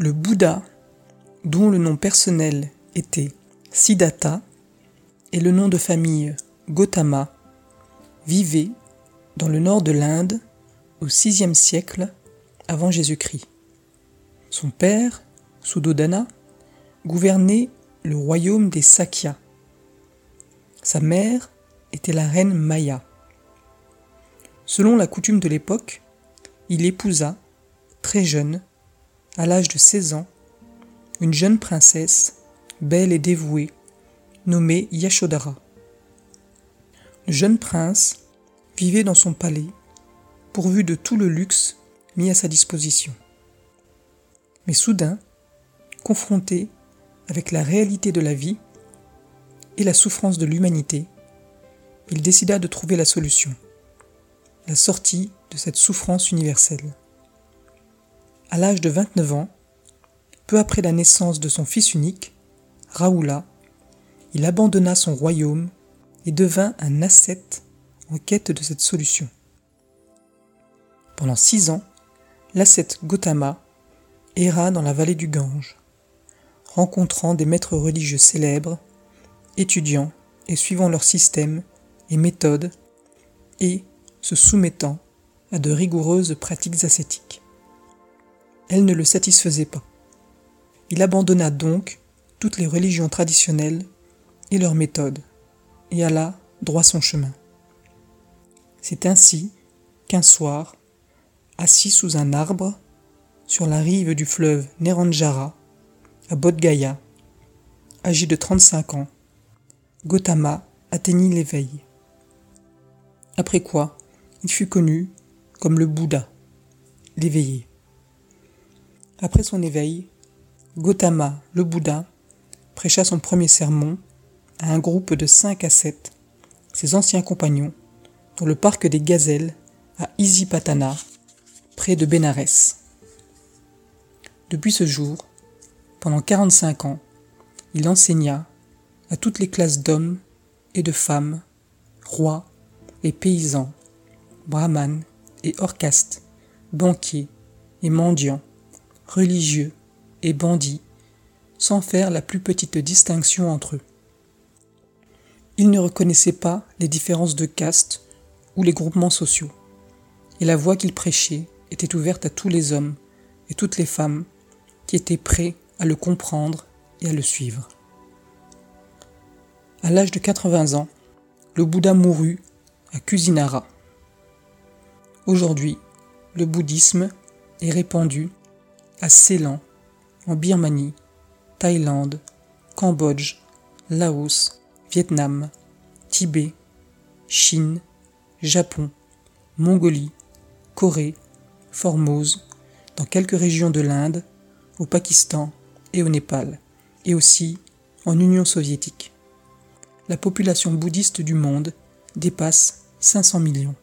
Le Bouddha, dont le nom personnel était Siddhartha et le nom de famille Gautama, vivait dans le nord de l'Inde au VIe siècle avant Jésus-Christ. Son père, Suddhodana, gouvernait le royaume des Sakyas. Sa mère était la reine Maya. Selon la coutume de l'époque, il épousa, très jeune, à l'âge de 16 ans, une jeune princesse, belle et dévouée, nommée Yashodhara. Le jeune prince vivait dans son palais, pourvu de tout le luxe mis à sa disposition. Mais soudain, confronté avec la réalité de la vie et la souffrance de l'humanité, il décida de trouver la solution, la sortie de cette souffrance universelle. À l'âge de 29 ans, peu après la naissance de son fils unique, Raoula, il abandonna son royaume et devint un ascète en quête de cette solution. Pendant six ans, l'ascète Gautama erra dans la vallée du Gange, rencontrant des maîtres religieux célèbres, étudiant et suivant leur système et méthodes, et se soumettant à de rigoureuses pratiques ascétiques. Elle ne le satisfaisait pas. Il abandonna donc toutes les religions traditionnelles et leurs méthodes, et alla droit son chemin. C'est ainsi qu'un soir, assis sous un arbre, sur la rive du fleuve Neranjara, à Bodh Gaya, âgé de 35 ans, Gautama atteignit l'éveil. Après quoi, il fut connu comme le Bouddha, l'éveillé. Après son éveil, Gautama, le Bouddha, prêcha son premier sermon à un groupe de cinq à sept, ses anciens compagnons, dans le parc des Gazelles à Isipatana, près de Bénarès. Depuis ce jour, pendant 45 ans, il enseigna à toutes les classes d'hommes et de femmes, rois et paysans, brahmanes et orcastes, banquiers et mendiants, religieux et bandits, sans faire la plus petite distinction entre eux. Il ne reconnaissait pas les différences de caste ou les groupements sociaux, et la voix qu'il prêchait était ouverte à tous les hommes et toutes les femmes qui étaient prêts à le comprendre et à le suivre. À l'âge de 80 ans, le Bouddha mourut à Kusinara. Aujourd'hui, le bouddhisme est répandu à Ceylan, en Birmanie, Thaïlande, Cambodge, Laos, Vietnam, Tibet, Chine, Japon, Mongolie, Corée, Formose, dans quelques régions de l'Inde, au Pakistan et au Népal, et aussi en Union soviétique. La population bouddhiste du monde dépasse 500 millions.